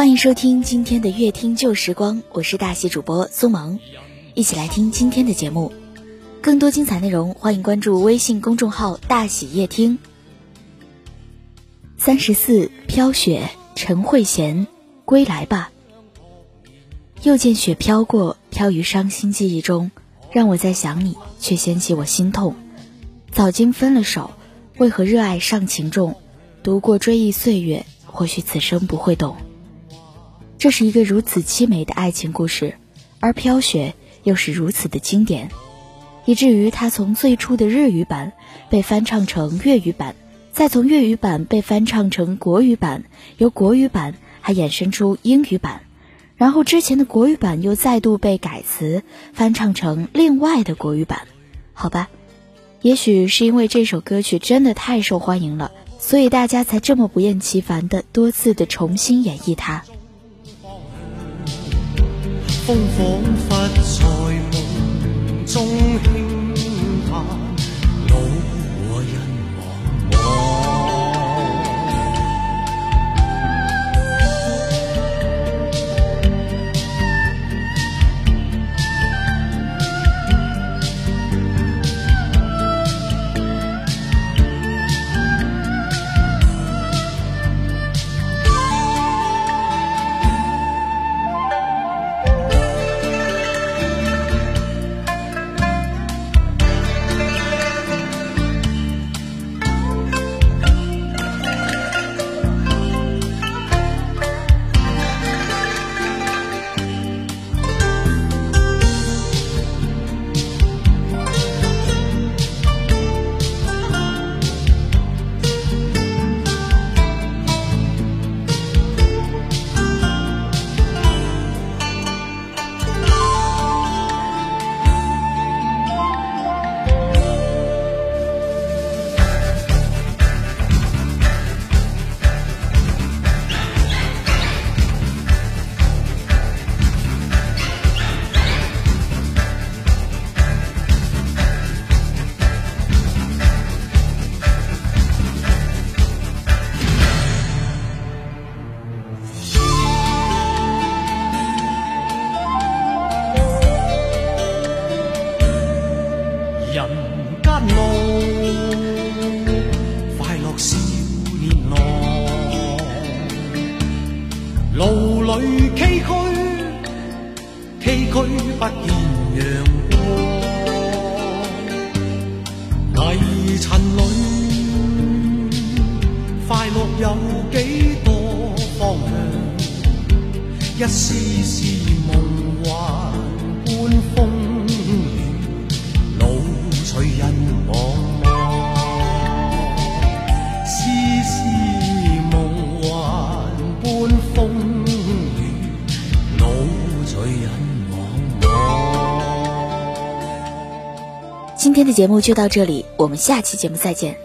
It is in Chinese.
欢迎收听今天的乐听旧时光，我是大喜主播苏萌，一起来听今天的节目。更多精彩内容，欢迎关注微信公众号“大喜夜听”。三十四飘雪，陈慧娴，归来吧。又见雪飘过，飘于伤心记忆中，让我在想你，却掀起我心痛。早经分了手，为何热爱尚情重？读过追忆岁月，或许此生不会懂。这是一个如此凄美的爱情故事，而飘雪又是如此的经典，以至于它从最初的日语版被翻唱成粤语版，再从粤语版被翻唱成国语版，由国语版还衍生出英语版，然后之前的国语版又再度被改词翻唱成另外的国语版。好吧，也许是因为这首歌曲真的太受欢迎了，所以大家才这么不厌其烦的多次的重新演绎它。风仿佛在梦中轻叹，人间路，快乐少年郎，路里崎岖，崎岖不见阳光，泥尘里，快乐有几多方向？一丝丝梦今天的节目就到这里，我们下期节目再见。